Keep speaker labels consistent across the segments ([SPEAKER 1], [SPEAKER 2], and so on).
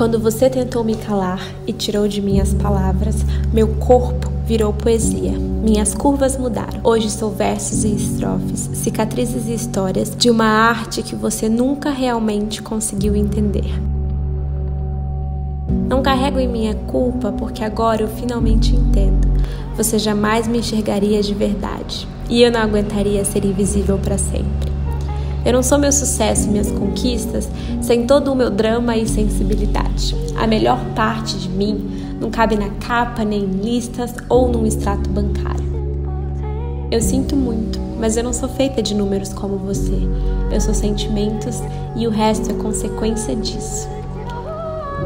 [SPEAKER 1] Quando você tentou me calar e tirou de mim as palavras, meu corpo virou poesia. Minhas curvas mudaram. Hoje sou versos e estrofes, cicatrizes e histórias de uma arte que você nunca realmente conseguiu entender. Não carrego em minha culpa porque agora eu finalmente entendo. Você jamais me enxergaria de verdade e eu não aguentaria ser invisível para sempre. Eu não sou meu sucesso e minhas conquistas sem todo o meu drama e sensibilidade. A melhor parte de mim não cabe na capa, nem em listas ou num extrato bancário. Eu sinto muito, mas eu não sou feita de números como você. Eu sou sentimentos e o resto é consequência disso.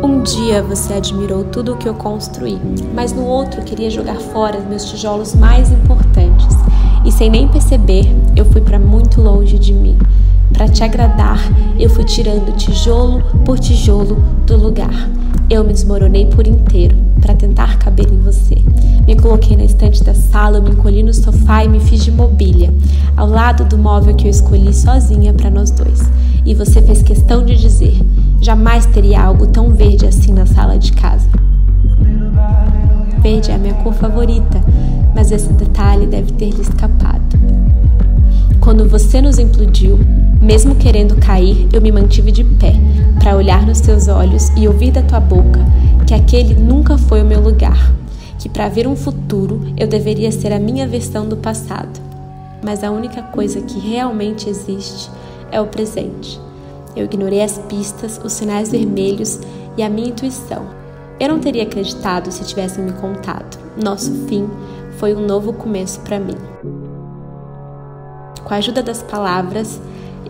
[SPEAKER 1] Um dia você admirou tudo o que eu construí, mas no outro queria jogar fora meus tijolos mais importantes. E sem nem perceber, eu fui para muito longe de mim. Para te agradar, eu fui tirando tijolo por tijolo do lugar. Eu me desmoronei por inteiro para tentar caber em você. Me coloquei na estante da sala, me encolhi no sofá e me fiz de mobília, ao lado do móvel que eu escolhi sozinha para nós dois. E você fez questão de dizer: jamais teria algo tão verde assim na sala de casa. Verde é a minha cor favorita, mas esse detalhe deve ter lhe escapado. Quando você nos implodiu, mesmo querendo cair, eu me mantive de pé para olhar nos teus olhos e ouvir da tua boca que aquele nunca foi o meu lugar, que para ver um futuro eu deveria ser a minha versão do passado. Mas a única coisa que realmente existe é o presente. Eu ignorei as pistas, os sinais vermelhos e a minha intuição. Eu não teria acreditado se tivessem me contado. Nosso fim foi um novo começo para mim. Com a ajuda das palavras,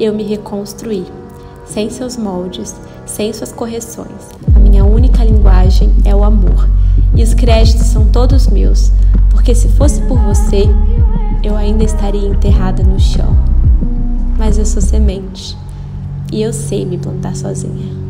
[SPEAKER 1] eu me reconstruí, sem seus moldes, sem suas correções. A minha única linguagem é o amor, e os créditos são todos meus, porque se fosse por você, eu ainda estaria enterrada no chão. Mas eu sou semente, e eu sei me plantar sozinha.